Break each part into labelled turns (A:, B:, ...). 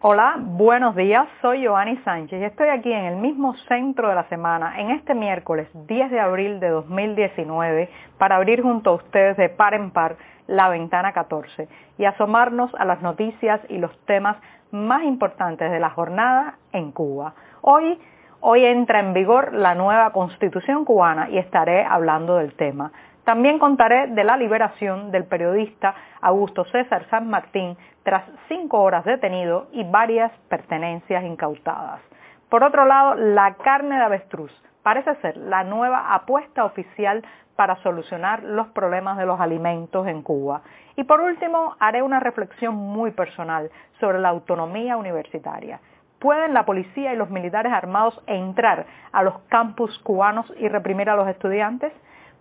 A: Hola, buenos días, soy Joanny Sánchez y estoy aquí en el mismo centro de la semana, en este miércoles 10 de abril de 2019, para abrir junto a ustedes de par en par la ventana 14 y asomarnos a las noticias y los temas más importantes de la jornada en Cuba. Hoy, hoy entra en vigor la nueva constitución cubana y estaré hablando del tema. También contaré de la liberación del periodista Augusto César San Martín tras cinco horas detenido y varias pertenencias incautadas. Por otro lado, la carne de avestruz parece ser la nueva apuesta oficial para solucionar los problemas de los alimentos en Cuba. Y por último, haré una reflexión muy personal sobre la autonomía universitaria. ¿Pueden la policía y los militares armados entrar a los campus cubanos y reprimir a los estudiantes?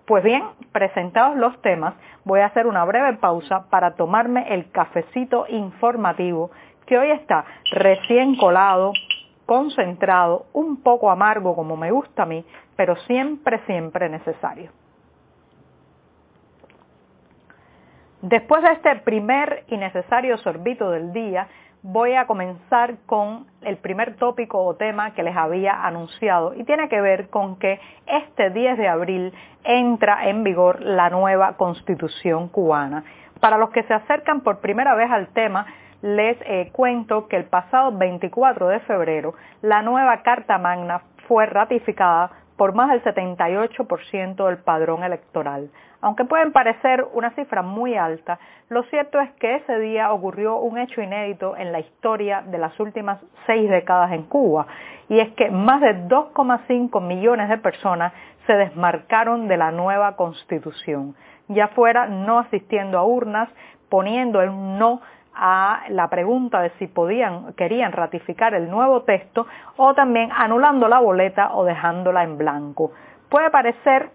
A: Pues bien, presentados los temas, voy a hacer una breve pausa para tomarme el cafecito informativo que hoy está recién colado, concentrado, un poco amargo como me gusta a mí, pero siempre, siempre necesario. Después de este primer y necesario sorbito del día, voy a comenzar con el primer tópico o tema que les había anunciado y tiene que ver con que este 10 de abril entra en vigor la nueva constitución cubana. Para los que se acercan por primera vez al tema, les eh, cuento que el pasado 24 de febrero la nueva Carta Magna fue ratificada por más del 78% del padrón electoral. Aunque pueden parecer una cifra muy alta, lo cierto es que ese día ocurrió un hecho inédito en la historia de las últimas seis décadas en Cuba, y es que más de 2,5 millones de personas se desmarcaron de la nueva constitución, ya fuera no asistiendo a urnas, poniendo el no a la pregunta de si podían, querían ratificar el nuevo texto o también anulando la boleta o dejándola en blanco. Puede parecer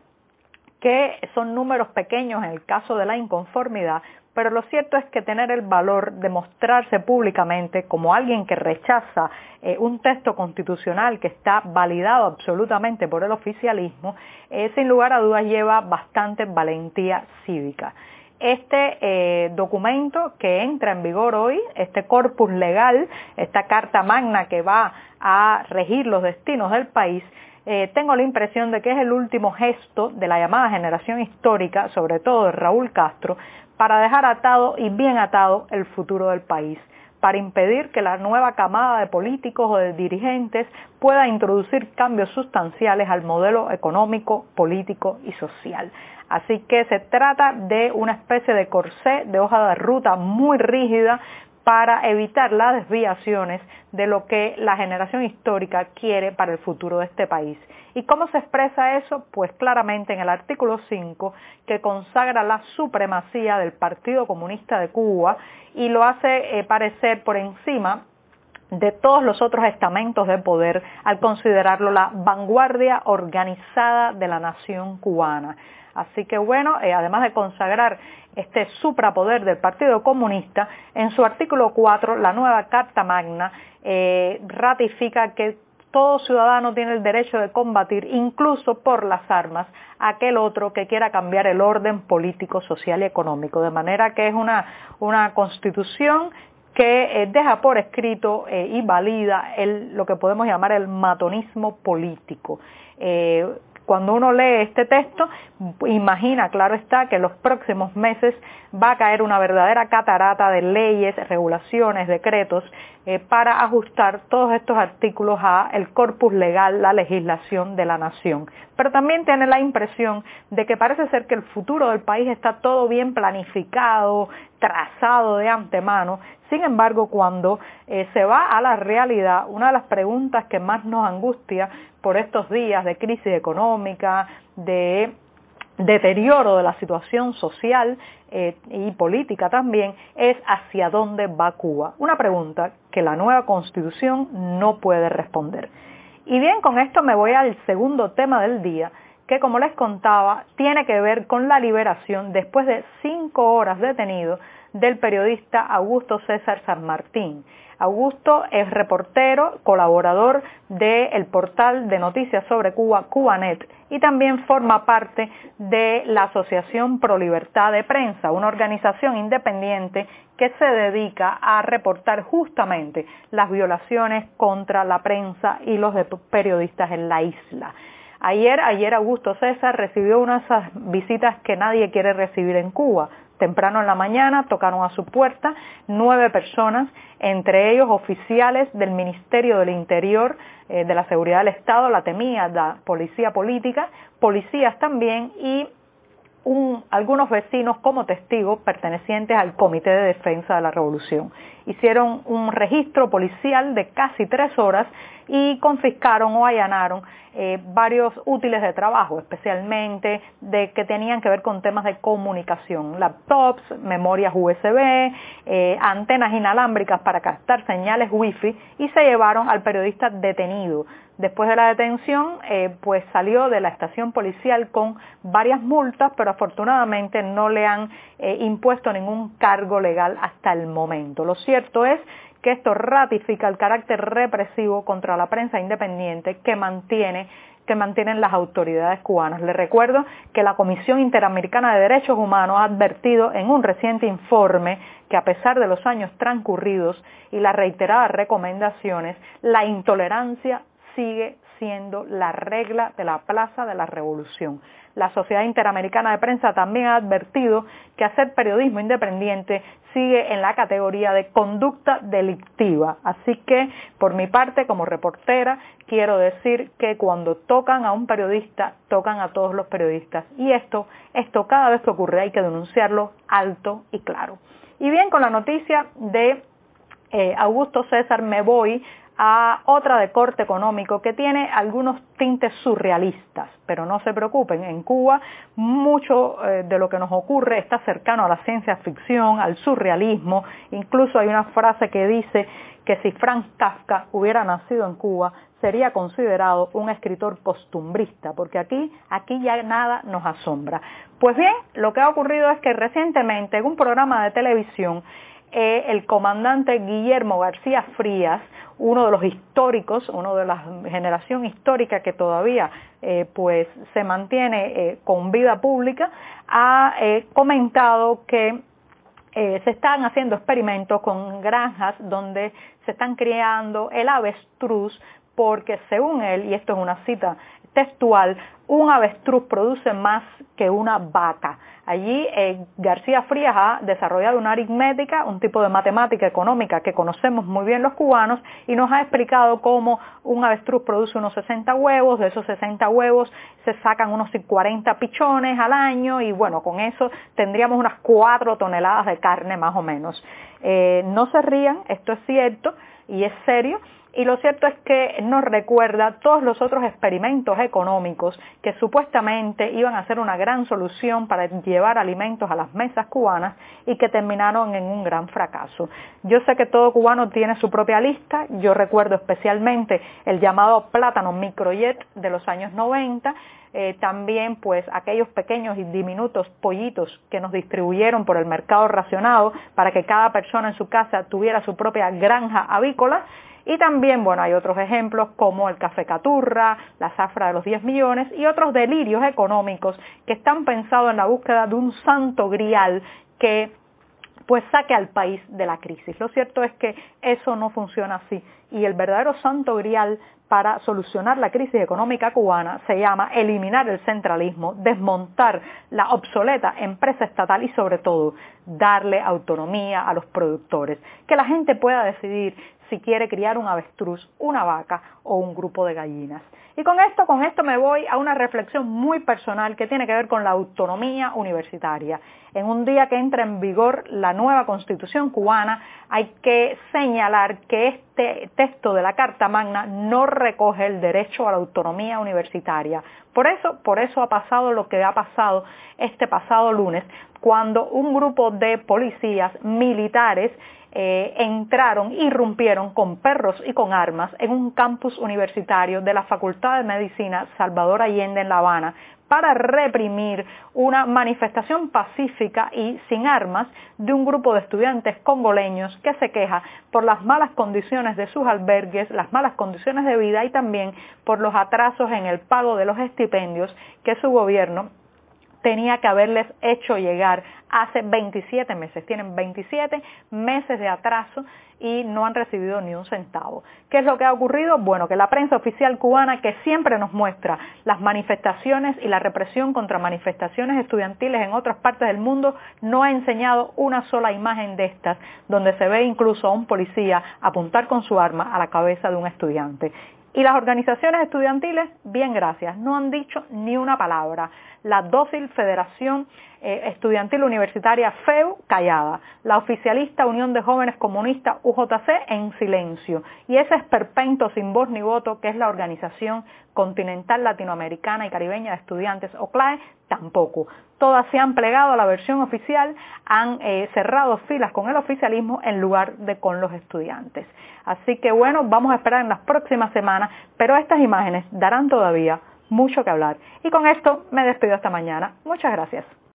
A: que son números pequeños en el caso de la inconformidad, pero lo cierto es que tener el valor de mostrarse públicamente como alguien que rechaza eh, un texto constitucional que está validado absolutamente por el oficialismo, eh, sin lugar a dudas lleva bastante valentía cívica este eh, documento que entra en vigor hoy, este corpus legal, esta carta magna que va a regir los destinos del país, eh, tengo la impresión de que es el último gesto de la llamada generación histórica, sobre todo de Raúl Castro, para dejar atado y bien atado el futuro del país para impedir que la nueva camada de políticos o de dirigentes pueda introducir cambios sustanciales al modelo económico, político y social. Así que se trata de una especie de corsé de hoja de ruta muy rígida para evitar las desviaciones de lo que la generación histórica quiere para el futuro de este país. ¿Y cómo se expresa eso? Pues claramente en el artículo 5 que consagra la supremacía del Partido Comunista de Cuba y lo hace eh, parecer por encima de todos los otros estamentos de poder al considerarlo la vanguardia organizada de la nación cubana. Así que bueno, eh, además de consagrar este suprapoder del Partido Comunista, en su artículo 4, la nueva Carta Magna eh, ratifica que todo ciudadano tiene el derecho de combatir, incluso por las armas, aquel otro que quiera cambiar el orden político, social y económico. De manera que es una, una constitución que eh, deja por escrito y valida lo que podemos llamar el matonismo político. Cuando uno lee este texto, imagina, claro está, que en los próximos meses va a caer una verdadera catarata de leyes, regulaciones, decretos eh, para ajustar todos estos artículos a el corpus legal, la legislación de la nación. Pero también tiene la impresión de que parece ser que el futuro del país está todo bien planificado, trazado de antemano. Sin embargo, cuando eh, se va a la realidad, una de las preguntas que más nos angustia por estos días de crisis económica, de deterioro de la situación social eh, y política también es hacia dónde va Cuba. Una pregunta que la nueva constitución no puede responder. Y bien, con esto me voy al segundo tema del día, que como les contaba, tiene que ver con la liberación después de cinco horas detenido del periodista Augusto César San Martín. Augusto es reportero, colaborador del portal de noticias sobre Cuba, Cubanet, y también forma parte de la Asociación Pro Libertad de Prensa, una organización independiente que se dedica a reportar justamente las violaciones contra la prensa y los periodistas en la isla. Ayer, ayer Augusto César recibió una de esas visitas que nadie quiere recibir en Cuba. Temprano en la mañana tocaron a su puerta nueve personas, entre ellos oficiales del Ministerio del Interior, eh, de la Seguridad del Estado, la temía, la policía política, policías también y algunos vecinos como testigos pertenecientes al Comité de Defensa de la Revolución. Hicieron un registro policial de casi tres horas y confiscaron o allanaron eh, varios útiles de trabajo, especialmente de que tenían que ver con temas de comunicación, laptops, memorias USB, eh, antenas inalámbricas para captar señales wifi y se llevaron al periodista detenido. Después de la detención, eh, pues salió de la estación policial con varias multas, pero afortunadamente no le han impuesto ningún cargo legal hasta el momento. Lo cierto es que esto ratifica el carácter represivo contra la prensa independiente que mantiene que mantienen las autoridades cubanas. Les recuerdo que la Comisión Interamericana de Derechos Humanos ha advertido en un reciente informe que a pesar de los años transcurridos y las reiteradas recomendaciones, la intolerancia sigue siendo la regla de la Plaza de la Revolución. La Sociedad Interamericana de Prensa también ha advertido que hacer periodismo independiente sigue en la categoría de conducta delictiva. Así que, por mi parte, como reportera, quiero decir que cuando tocan a un periodista, tocan a todos los periodistas. Y esto, esto cada vez que ocurre hay que denunciarlo alto y claro. Y bien, con la noticia de eh, Augusto César me voy a otra de corte económico que tiene algunos tintes surrealistas, pero no se preocupen, en Cuba mucho eh, de lo que nos ocurre está cercano a la ciencia ficción, al surrealismo, incluso hay una frase que dice que si Franz Kafka hubiera nacido en Cuba sería considerado un escritor costumbrista, porque aquí, aquí ya nada nos asombra. Pues bien, lo que ha ocurrido es que recientemente en un programa de televisión el comandante Guillermo García Frías uno de los históricos, uno de la generación histórica que todavía eh, pues se mantiene eh, con vida pública, ha eh, comentado que se están haciendo experimentos con granjas donde se están criando el avestruz porque según él, y esto es una cita textual, un avestruz produce más que una vaca. Allí eh, García Frías ha desarrollado una aritmética, un tipo de matemática económica que conocemos muy bien los cubanos y nos ha explicado cómo un avestruz produce unos 60 huevos, de esos 60 huevos se sacan unos 40 pichones al año y bueno, con eso tendríamos unas 4 toneladas de carne más o menos. Eh, no se rían, esto es cierto y es serio y lo cierto es que nos recuerda todos los otros experimentos económicos que supuestamente iban a ser una gran solución para llevar alimentos a las mesas cubanas y que terminaron en un gran fracaso. Yo sé que todo cubano tiene su propia lista, yo recuerdo especialmente el llamado plátano microjet de los años 90, eh, también pues aquellos pequeños y diminutos pollitos que nos distribuyeron por el mercado racionado para que cada persona en su casa tuviera su propia granja avícola y también, bueno, hay otros ejemplos como el café caturra, la zafra de los 10 millones y otros delirios económicos que están pensados en la búsqueda de un santo grial que pues saque al país de la crisis. Lo cierto es que eso no funciona así y el verdadero santo grial para solucionar la crisis económica cubana se llama eliminar el centralismo, desmontar la obsoleta empresa estatal y sobre todo darle autonomía a los productores, que la gente pueda decidir si quiere criar un avestruz, una vaca o un grupo de gallinas. Y con esto, con esto me voy a una reflexión muy personal que tiene que ver con la autonomía universitaria. En un día que entra en vigor la nueva constitución cubana, hay que señalar que este texto de la Carta Magna no recoge el derecho a la autonomía universitaria. Por eso, por eso ha pasado lo que ha pasado este pasado lunes, cuando un grupo de policías militares eh, entraron, irrumpieron con perros y con armas en un campus universitario de la Facultad de Medicina Salvador Allende en La Habana para reprimir una manifestación pacífica y sin armas de un grupo de estudiantes congoleños que se queja por las malas condiciones de sus albergues, las malas condiciones de vida y también por los atrasos en el pago de los estipendios que su gobierno tenía que haberles hecho llegar hace 27 meses. Tienen 27 meses de atraso y no han recibido ni un centavo. ¿Qué es lo que ha ocurrido? Bueno, que la prensa oficial cubana, que siempre nos muestra las manifestaciones y la represión contra manifestaciones estudiantiles en otras partes del mundo, no ha enseñado una sola imagen de estas, donde se ve incluso a un policía apuntar con su arma a la cabeza de un estudiante. Y las organizaciones estudiantiles, bien gracias, no han dicho ni una palabra. La dócil Federación eh, Estudiantil Universitaria FEU callada, la oficialista Unión de Jóvenes Comunistas UJC en silencio y ese esperpento sin voz ni voto que es la Organización Continental Latinoamericana y Caribeña de Estudiantes OCLAE tampoco. Todas se han plegado a la versión oficial, han eh, cerrado filas con el oficialismo en lugar de con los estudiantes. Así que bueno, vamos a esperar en las próximas semanas, pero estas imágenes darán todavía mucho que hablar. Y con esto me despido hasta mañana. Muchas gracias.